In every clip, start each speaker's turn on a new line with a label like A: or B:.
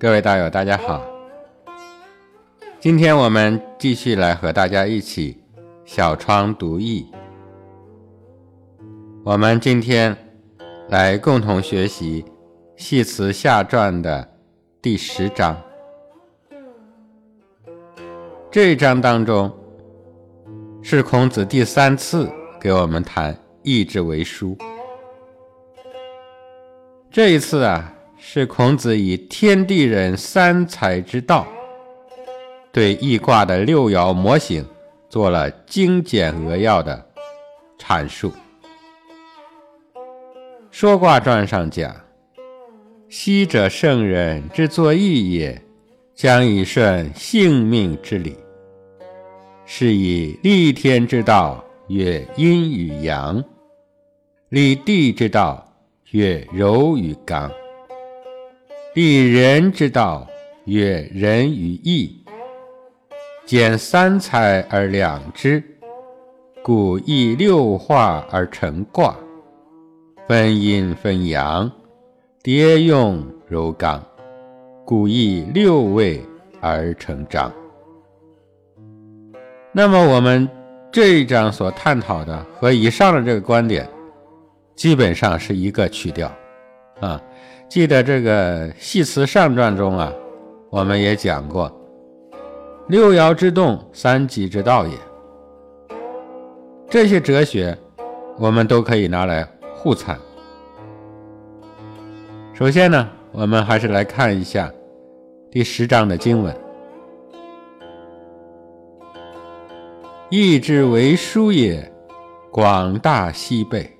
A: 各位道友，大家好。今天我们继续来和大家一起小窗读易。我们今天来共同学习《系辞下传》的第十章。这一章当中，是孔子第三次给我们谈易之为书。这一次啊，是孔子以天地人三才之道，对易卦的六爻模型做了精简扼要的阐述。说卦传上讲：“昔者圣人之作易也，将以顺性命之理，是以立天之道曰阴与阳，立地之道。”曰柔与刚，立人之道；曰仁与义。兼三才而两之，故易六化而成卦，分阴分阳，叠用柔刚，故易六位而成章。那么我们这一章所探讨的和以上的这个观点。基本上是一个曲调，啊，记得这个《系辞上传》中啊，我们也讲过“六爻之动，三极之道也”。这些哲学，我们都可以拿来互参。首先呢，我们还是来看一下第十章的经文：“易之为书也，广大西备。”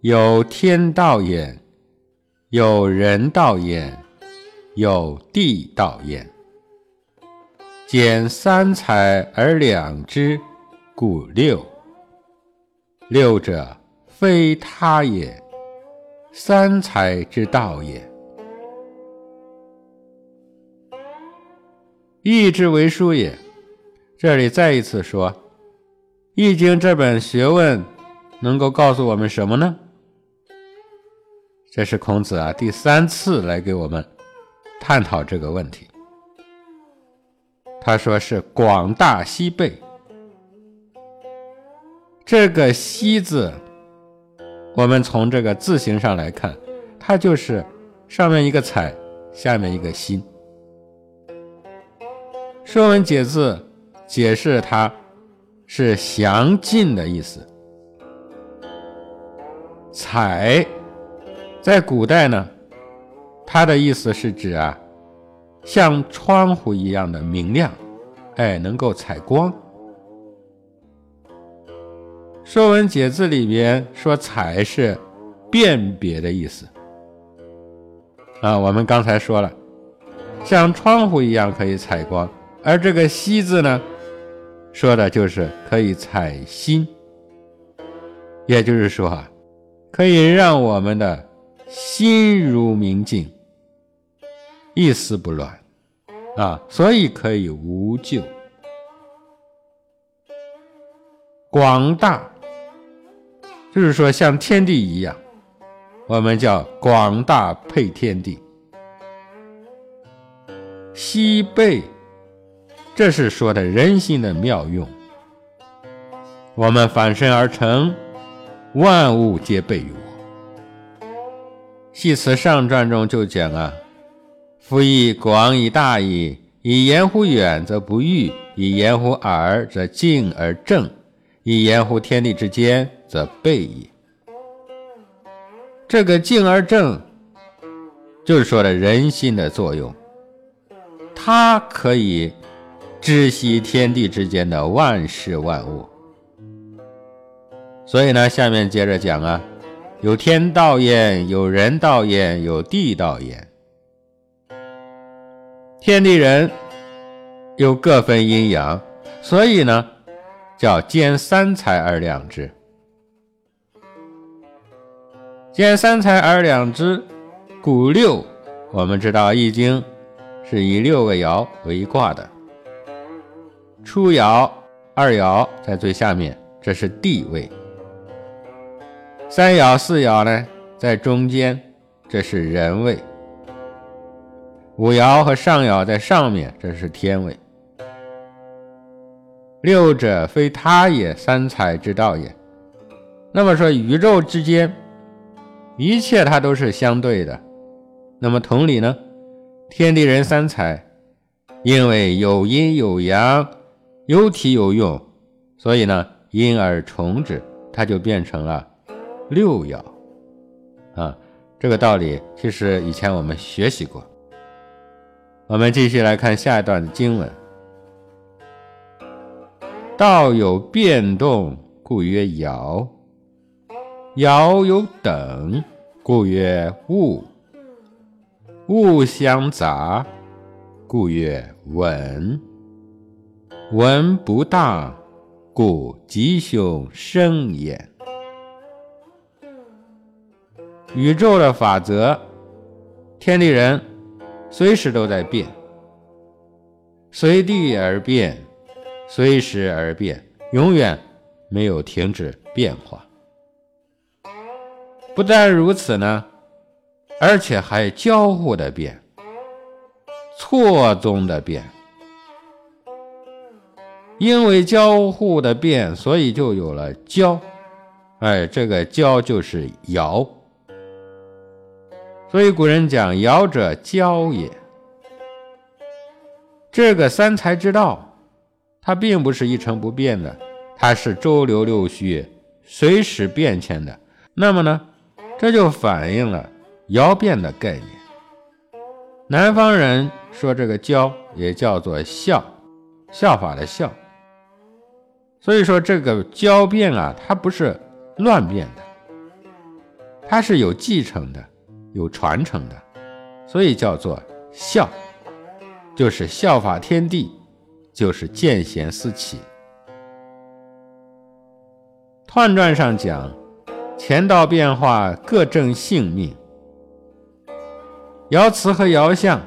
A: 有天道也，有人道焉，有地道焉。兼三才而两之，故六。六者，非他也，三才之道也。易之为书也。这里再一次说，《易经》这本学问能够告诉我们什么呢？这是孔子啊第三次来给我们探讨这个问题。他说是广大西贝，这个“西”字，我们从这个字形上来看，它就是上面一个“采”，下面一个“心”。《说文解字》解释它是详尽的意思，“采”。在古代呢，它的意思是指啊，像窗户一样的明亮，哎，能够采光。《说文解字》里边说“采”是辨别的意思啊。我们刚才说了，像窗户一样可以采光，而这个“西”字呢，说的就是可以采心，也就是说啊，可以让我们的。心如明镜，一丝不乱啊，所以可以无咎。广大，就是说像天地一样，我们叫广大配天地。西备，这是说的人心的妙用。我们反身而成，万物皆备于我。系辞上传中就讲啊，夫以广以大矣，以言乎远则不欲，以言乎耳则静而正，以言乎天地之间则备矣。这个静而正，就是说的人心的作用，它可以知悉天地之间的万事万物。所以呢，下面接着讲啊。有天道焉，有人道焉，有地道焉。天地人又各分阴阳，所以呢，叫兼三才而两之。兼三才而两之，古六。我们知道《易经》是以六个爻为一卦的，初爻、二爻在最下面，这是地位。三爻四爻呢，在中间，这是人位。五爻和上爻在上面，这是天位。六者非他也，三才之道也。那么说，宇宙之间一切它都是相对的。那么同理呢，天地人三才，因为有阴有阳，有体有用，所以呢，因而重之，它就变成了六爻啊。这个道理其实以前我们学习过。我们继续来看下一段的经文：道有变动，故曰爻；爻有等，故曰物；物相杂，故曰文；文不当，故吉凶生焉。宇宙的法则，天地人。随时都在变，随地而变，随时而变，永远没有停止变化。不但如此呢，而且还交互的变，错综的变。因为交互的变，所以就有了交。哎，这个交就是爻。所以古人讲“爻者，交也”。这个三才之道，它并不是一成不变的，它是周流六虚，随时变迁的。那么呢，这就反映了爻变的概念。南方人说这个“交”也叫做“效”，效法的“效”。所以说这个交变啊，它不是乱变的，它是有继承的。有传承的，所以叫做效，就是效法天地，就是见贤思齐。彖传上讲，乾道变化各正性命，爻辞和爻象，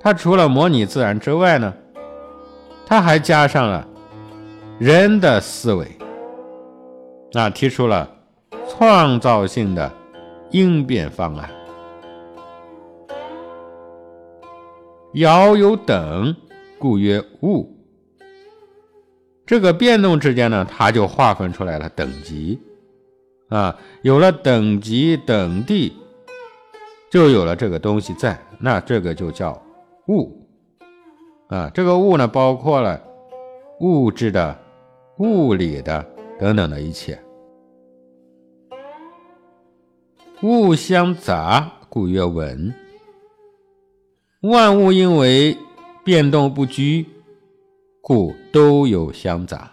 A: 它除了模拟自然之外呢，它还加上了人的思维，那提出了创造性的。应变方案，爻有等，故曰物。这个变动之间呢，它就划分出来了等级啊，有了等级等地，就有了这个东西在，那这个就叫物啊。这个物呢，包括了物质的、物理的等等的一切。物相杂，故曰文。万物因为变动不居，故都有相杂。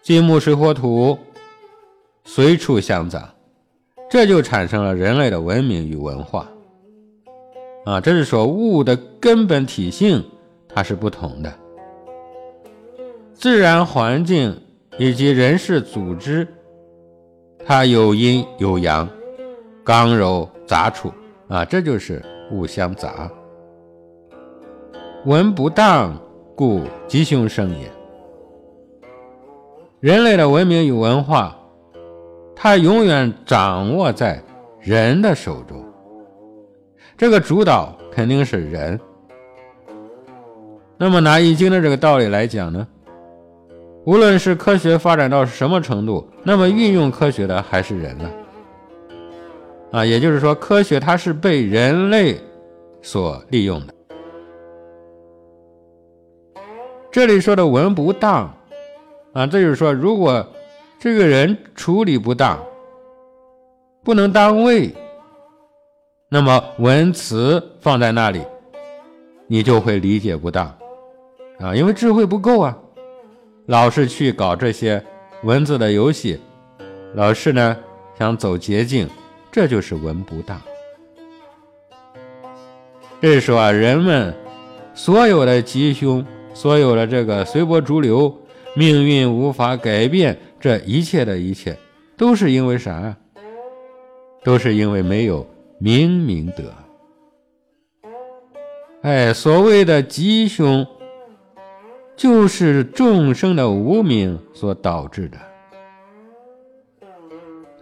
A: 金木水火土随处相杂，这就产生了人类的文明与文化。啊，这是说物的根本体性它是不同的，自然环境以及人事组织。它有阴有阳，刚柔杂处啊，这就是物相杂。文不当，故吉凶生也。人类的文明与文化，它永远掌握在人的手中，这个主导肯定是人。那么拿易经的这个道理来讲呢？无论是科学发展到什么程度，那么运用科学的还是人呢？啊，也就是说，科学它是被人类所利用的。这里说的文不当，啊，这就是说，如果这个人处理不当，不能当位，那么文辞放在那里，你就会理解不当，啊，因为智慧不够啊。老是去搞这些文字的游戏，老是呢想走捷径，这就是文不当。这是说啊，人们所有的吉凶，所有的这个随波逐流，命运无法改变，这一切的一切，都是因为啥呀？都是因为没有明明德。哎，所谓的吉凶。就是众生的无名所导致的。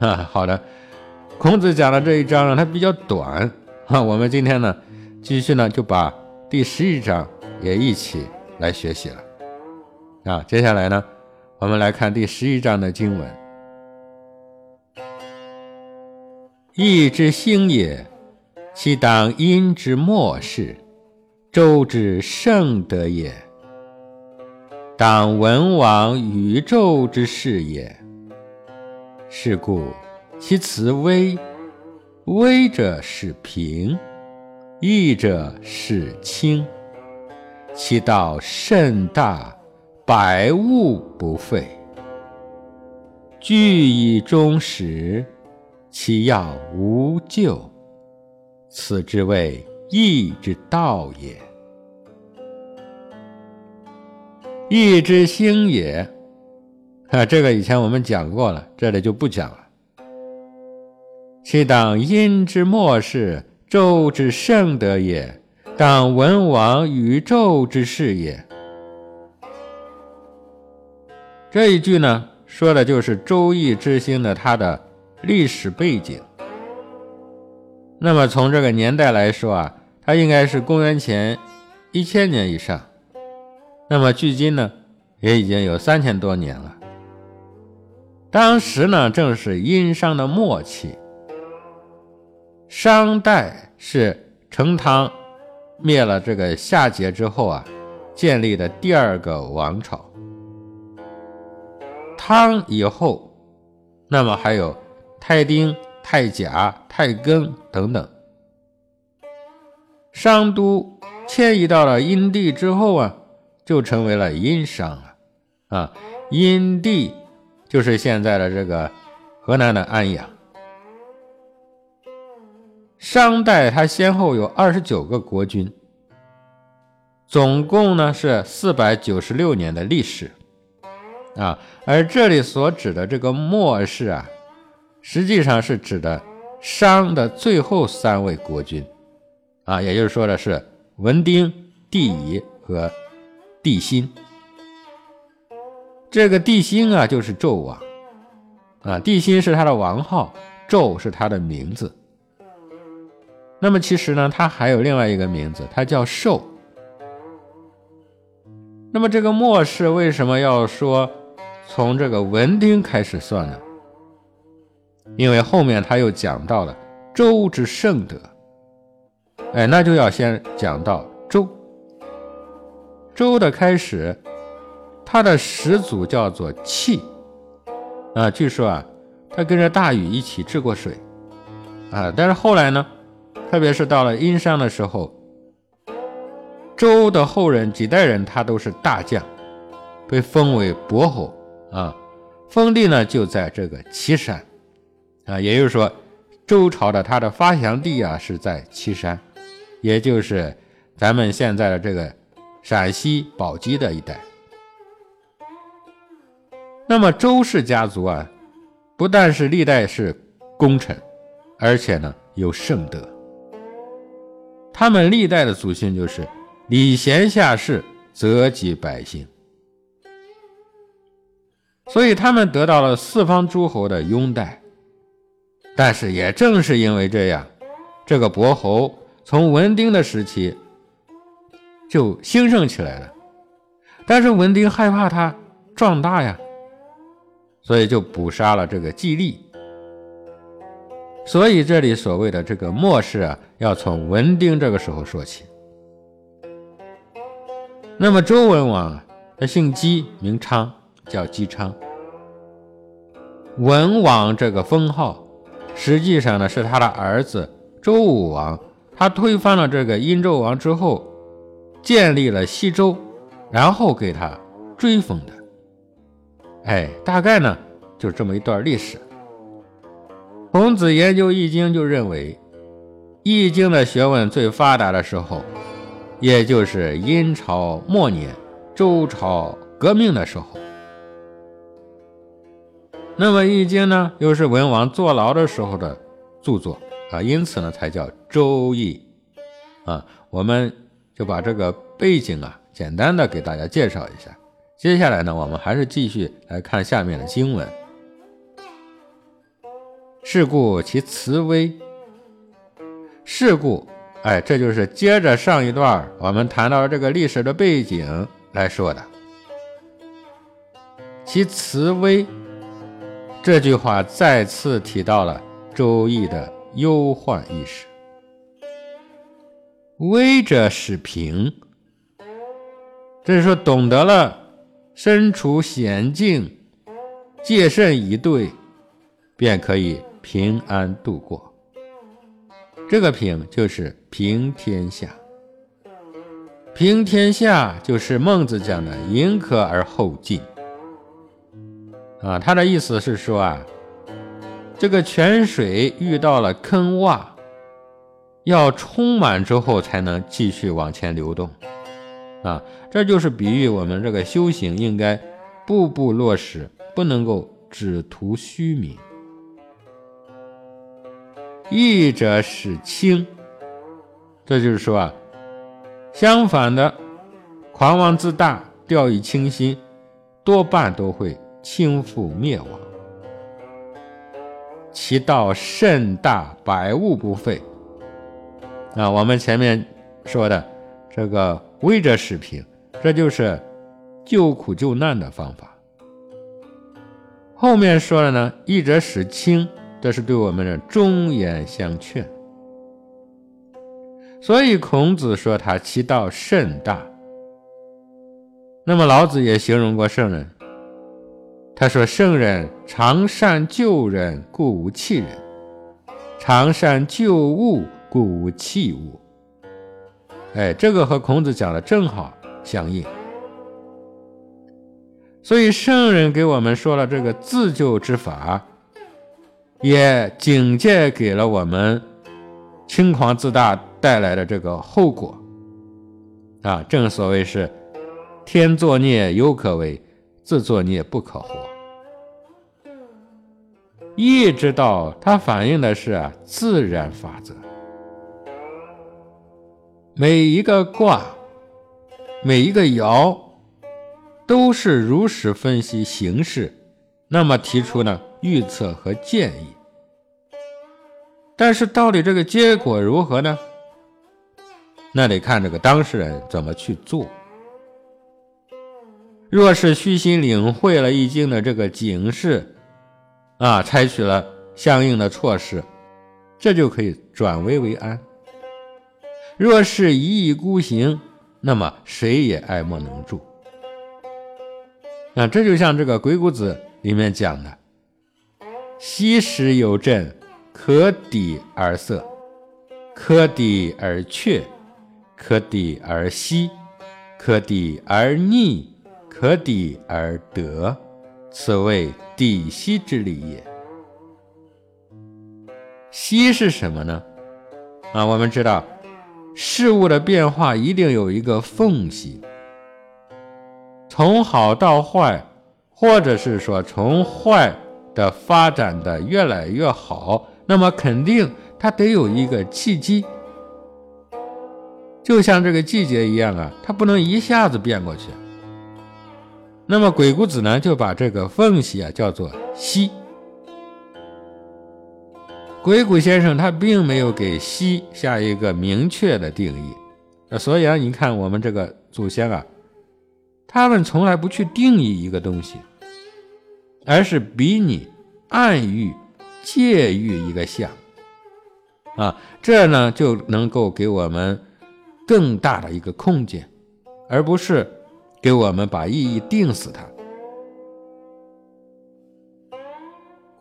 A: 啊，好的，孔子讲的这一章呢，它比较短哈，我们今天呢，继续呢就把第十一章也一起来学习了。啊，接下来呢，我们来看第十一章的经文：义之兴也，其当殷之末世；周之盛德也，当文王与纣之事也。是故，其辞微。微者是平，义者是轻，其道甚大，百物不废。具以终始，其要无咎。此之谓义之道也。义之兴也，啊，这个以前我们讲过了，这里就不讲了。其当殷之末世，周之盛德也；当文王与纣之事也。这一句呢，说的就是周易之兴的它的历史背景。那么从这个年代来说啊，它应该是公元前一千年以上。那么距今呢，也已经有三千多年了。当时呢，正是殷商的末期。商代是成汤灭了这个夏桀之后啊，建立的第二个王朝。汤以后，那么还有太丁、太甲、太庚等等。商都迁移到了殷地之后啊，就成为了殷商了。啊，殷地就是现在的这个河南的安阳。商代它先后有二十九个国君，总共呢是四百九十六年的历史啊。而这里所指的这个末世啊，实际上是指的商的最后三位国君啊，也就是说的是文丁、帝乙和帝辛。这个帝辛啊，就是纣王啊，帝辛是他的王号，纣是他的名字。那么其实呢，他还有另外一个名字，他叫寿。那么这个末世为什么要说从这个文丁开始算呢？因为后面他又讲到了周之盛德，哎，那就要先讲到周。的开始，他的始祖叫做契，啊，据说啊，他跟着大禹一起治过水，啊，但是后来呢？特别是到了殷商的时候，周的后人几代人他都是大将，被封为伯侯啊，封地呢就在这个岐山啊，也就是说，周朝的他的发祥地啊是在岐山，也就是咱们现在的这个陕西宝鸡的一带。那么周氏家族啊，不但是历代是功臣，而且呢有圣德。他们历代的祖训就是礼贤下士，泽及百姓，所以他们得到了四方诸侯的拥戴。但是也正是因为这样，这个伯侯从文丁的时期就兴盛起来了。但是文丁害怕他壮大呀，所以就捕杀了这个季历。所以这里所谓的这个末世啊，要从文丁这个时候说起。那么周文王啊，他姓姬，名昌，叫姬昌。文王这个封号，实际上呢是他的儿子周武王，他推翻了这个殷纣王之后，建立了西周，然后给他追封的。哎，大概呢就这么一段历史。孔子研究《易经》，就认为，《易经》的学问最发达的时候，也就是殷朝末年、周朝革命的时候。那么，《易经》呢，又是文王坐牢的时候的著作啊，因此呢，才叫《周易》啊。我们就把这个背景啊，简单的给大家介绍一下。接下来呢，我们还是继续来看下面的经文。是故其辞微。是故，哎，这就是接着上一段我们谈到这个历史的背景来说的。其辞微，这句话再次提到了《周易》的忧患意识。微者使平，这是说懂得了身处险境，戒慎以对，便可以平安度过。这个平就是平天下，平天下就是孟子讲的“迎客而后进”。啊，他的意思是说啊，这个泉水遇到了坑洼，要充满之后才能继续往前流动。啊，这就是比喻我们这个修行应该步步落实，不能够只图虚名。义者使轻，这就是说啊，相反的，狂妄自大、掉以轻心，多半都会倾覆灭亡。其道甚大，百物不废。啊，我们前面说的这个威者使平，这就是救苦救难的方法。后面说的呢，义者使轻。这是对我们的忠言相劝，所以孔子说他其道甚大。那么老子也形容过圣人，他说：“圣人常善救人，故无弃人；常善救物，故无器物。”哎，这个和孔子讲的正好相应。所以圣人给我们说了这个自救之法。也警戒给了我们轻狂自大带来的这个后果啊！正所谓是天作孽犹可为，自作孽不可活。义之道，它反映的是自然法则。每一个卦，每一个爻，都是如实分析形势，那么提出呢？预测和建议，但是到底这个结果如何呢？那得看这个当事人怎么去做。若是虚心领会了易经的这个警示，啊，采取了相应的措施，这就可以转危为安。若是一意孤行，那么谁也爱莫能助。那这就像这个《鬼谷子》里面讲的。昔时有阵，可抵而塞，可抵而却，可抵而息，可抵而逆，可抵而得，此谓抵息之理也。息是什么呢？啊，我们知道事物的变化一定有一个缝隙，从好到坏，或者是说从坏。的发展的越来越好，那么肯定它得有一个契机，就像这个季节一样啊，它不能一下子变过去。那么鬼谷子呢，就把这个缝隙啊叫做“息”。鬼谷先生他并没有给“西”下一个明确的定义，所以啊，你看我们这个祖先啊，他们从来不去定义一个东西。而是比拟、暗喻、借喻一个象，啊，这呢就能够给我们更大的一个空间，而不是给我们把意义定死它。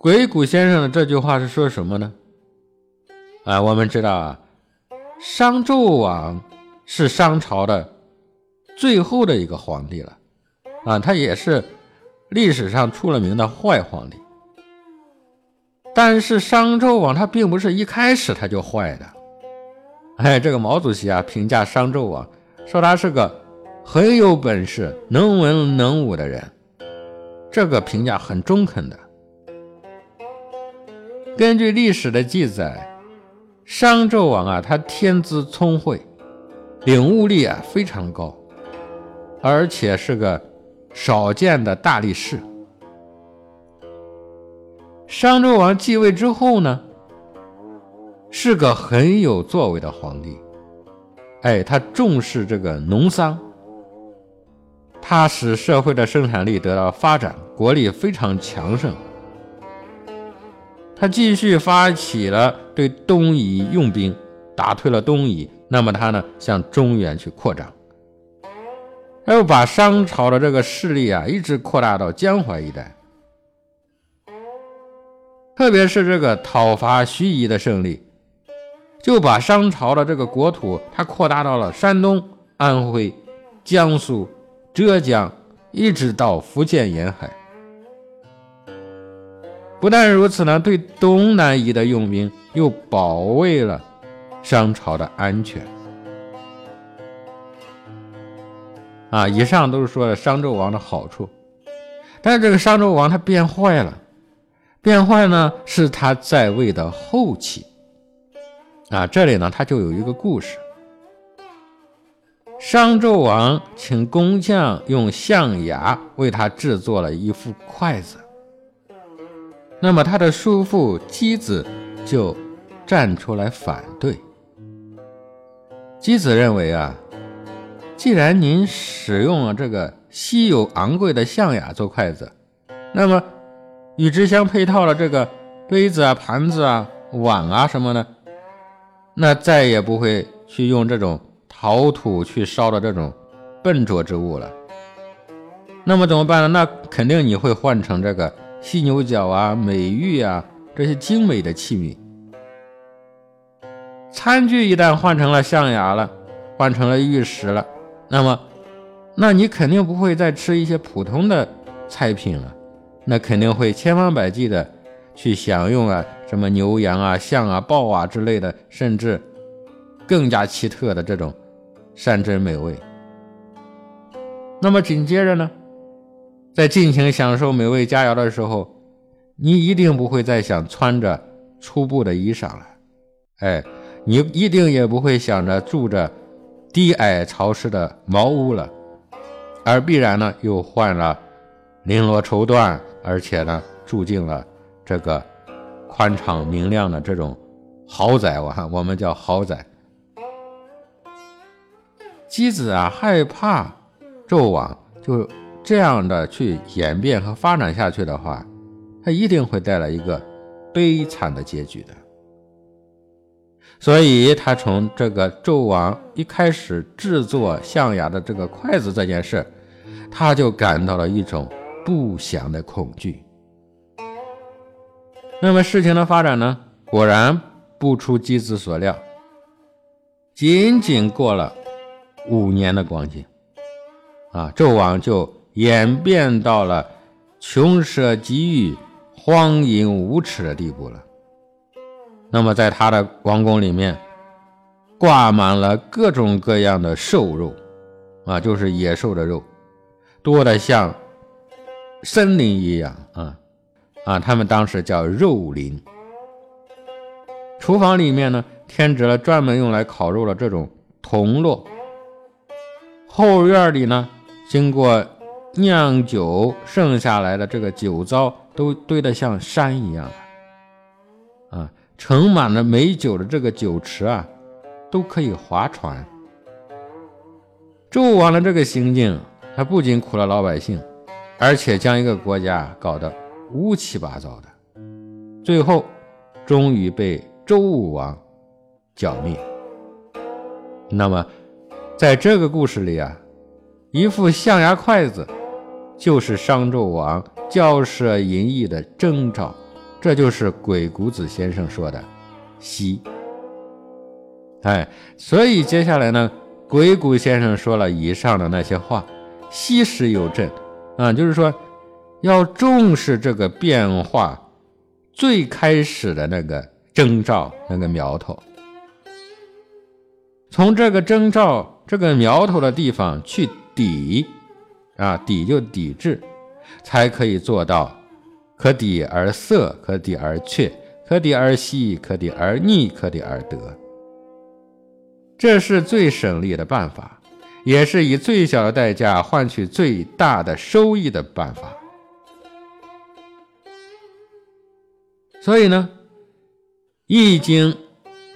A: 鬼谷先生的这句话是说什么呢？啊，我们知道啊，商纣王是商朝的最后的一个皇帝了，啊，他也是。历史上出了名的坏皇帝，但是商纣王他并不是一开始他就坏的。哎，这个毛主席啊评价商纣王，说他是个很有本事、能文能武的人，这个评价很中肯的。根据历史的记载，商纣王啊，他天资聪慧，领悟力啊非常高，而且是个。少见的大力士。商纣王继位之后呢，是个很有作为的皇帝。哎，他重视这个农桑，他使社会的生产力得到发展，国力非常强盛。他继续发起了对东夷用兵，打退了东夷。那么他呢，向中原去扩张，他又把商朝的这个势力啊，一直扩大到江淮一带。特别是这个讨伐盱眙的胜利，就把商朝的这个国土，它扩大到了山东、安徽、江苏、浙江，一直到福建沿海。不但如此呢，对东南夷的用兵又保卫了商朝的安全。啊，以上都是说的商纣王的好处，但是这个商纣王他变坏了，变坏呢是他在位的后期。啊，这里呢他就有一个故事：商纣王请工匠用象牙为他制作了一副筷子。那么他的叔父箕子就站出来反对。箕子认为啊，既然您使用了这个稀有昂贵的象牙做筷子，那么与之相配套的这个杯子啊、盘子啊、碗啊什么的，那再也不会去用这种陶土去烧的这种笨拙之物了。那么怎么办呢？那肯定你会换成这个。犀牛角啊，美玉啊，这些精美的器皿，餐具一旦换成了象牙了，换成了玉石了，那么，那你肯定不会再吃一些普通的菜品了，那肯定会千方百计的去享用啊，什么牛羊啊、象啊、豹啊之类的，甚至更加奇特的这种山珍美味。那么紧接着呢？在尽情享受美味佳肴的时候，你一定不会再想穿着粗布的衣裳了，哎，你一定也不会想着住着低矮潮湿的茅屋了，而必然呢又换了绫罗绸缎，而且呢住进了这个宽敞明亮的这种豪宅，我看我们叫豪宅。姬子啊害怕纣王就。这样的去演变和发展下去的话，它一定会带来一个悲惨的结局的。所以，他从这个纣王一开始制作象牙的这个筷子这件事，他就感到了一种不祥的恐惧。那么，事情的发展呢？果然不出姬子所料，仅仅过了五年的光景，啊，纣王就。演变到了穷奢极欲、荒淫无耻的地步了。那么，在他的王宫里面，挂满了各种各样的兽肉，啊，就是野兽的肉，多的像森林一样啊啊！他们当时叫肉林。厨房里面呢，添置了专门用来烤肉的这种铜烙。后院里呢，经过。酿酒剩下来的这个酒糟都堆得像山一样啊，盛满了美酒的这个酒池啊，都可以划船。纣王的这个行径，他不仅苦了老百姓，而且将一个国家搞得乌七八糟的，最后终于被周武王剿灭。那么，在这个故事里啊，一副象牙筷子。就是商纣王骄奢淫逸的征兆，这就是鬼谷子先生说的“西”。哎，所以接下来呢，鬼谷先生说了以上的那些话，息时有证啊，就是说要重视这个变化最开始的那个征兆、那个苗头，从这个征兆、这个苗头的地方去抵。啊，抵就抵制，才可以做到可抵而色，可抵而却，可抵而息，可抵而逆，可抵而得。这是最省力的办法，也是以最小的代价换取最大的收益的办法。所以呢，《易经》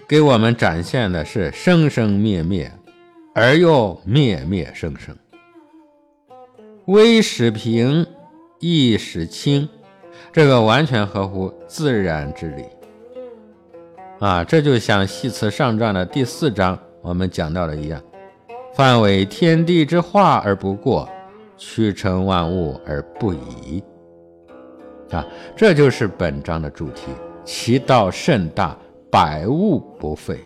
A: 给我们展现的是生生灭灭，而又灭灭生生。微使平，易使清，这个完全合乎自然之理。啊，这就像《系辞上传》的第四章我们讲到的一样，范为天地之化而不过，曲成万物而不已。啊，这就是本章的主题，其道甚大，百物不废。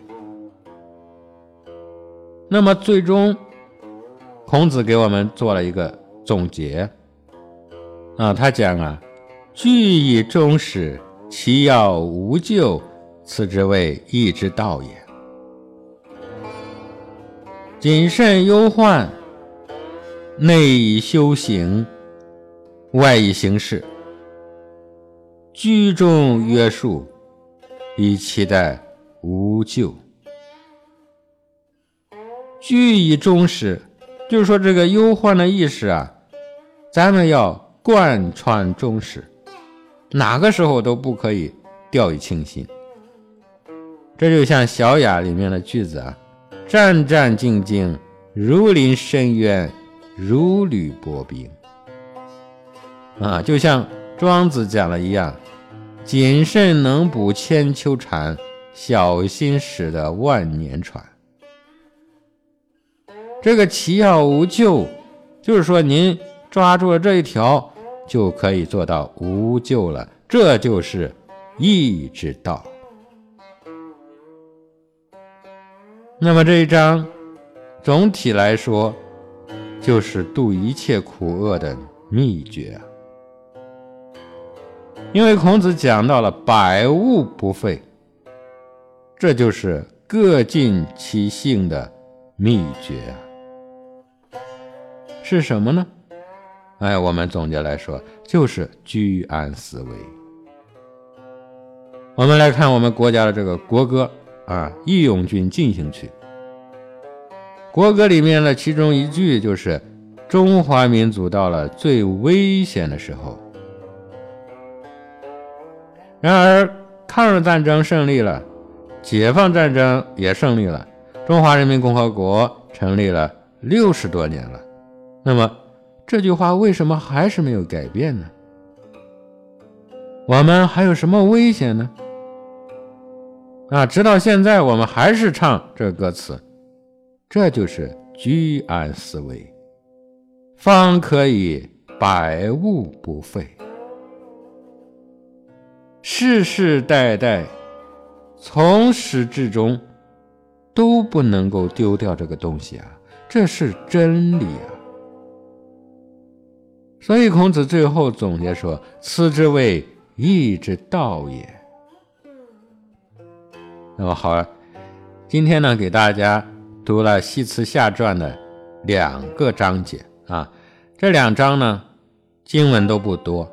A: 那么最终，孔子给我们做了一个总结。啊，他讲啊，据以终始，其要无咎。此之谓义之道也。谨慎忧患，内以修行，外以行事，居中约束，以期待无咎。居以终始，就是说这个忧患的意识啊，咱们要贯穿终始，哪个时候都不可以掉以轻心。这就像《小雅》里面的句子啊，“战战兢兢，如临深渊，如履薄冰。”啊，就像庄子讲的一样，“谨慎能补千秋蝉，小心驶得万年船。”这个“其要无咎”，就是说您抓住了这一条，就可以做到无咎了。这就是义之道。那么这一章，总体来说，就是度一切苦厄的秘诀。因为孔子讲到了百物不废，这就是各尽其性的秘诀是什么呢？哎，我们总结来说，就是居安思危。我们来看我们国家的这个国歌。啊！义勇军进行曲，国歌里面的其中一句就是“中华民族到了最危险的时候”。然而，抗日战争胜利了，解放战争也胜利了，中华人民共和国成立了六十多年了。那么，这句话为什么还是没有改变呢？我们还有什么危险呢？啊，直到现在我们还是唱这歌词，这就是居安思危，方可以百物不废。世世代代，从始至终，都不能够丢掉这个东西啊，这是真理啊。所以孔子最后总结说：“此之谓义之道也。”那么好，今天呢，给大家读了《西辞下传》的两个章节啊。这两章呢，经文都不多，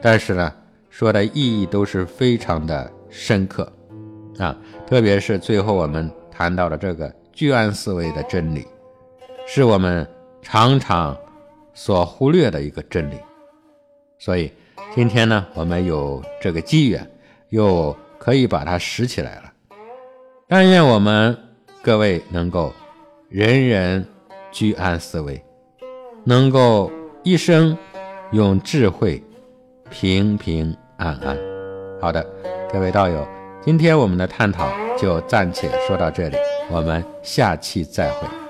A: 但是呢，说的意义都是非常的深刻啊。特别是最后我们谈到了这个居安思危的真理，是我们常常所忽略的一个真理。所以今天呢，我们有这个机缘，又可以把它拾起来了。但愿我们各位能够人人居安思危，能够一生用智慧平平安安。好的，各位道友，今天我们的探讨就暂且说到这里，我们下期再会。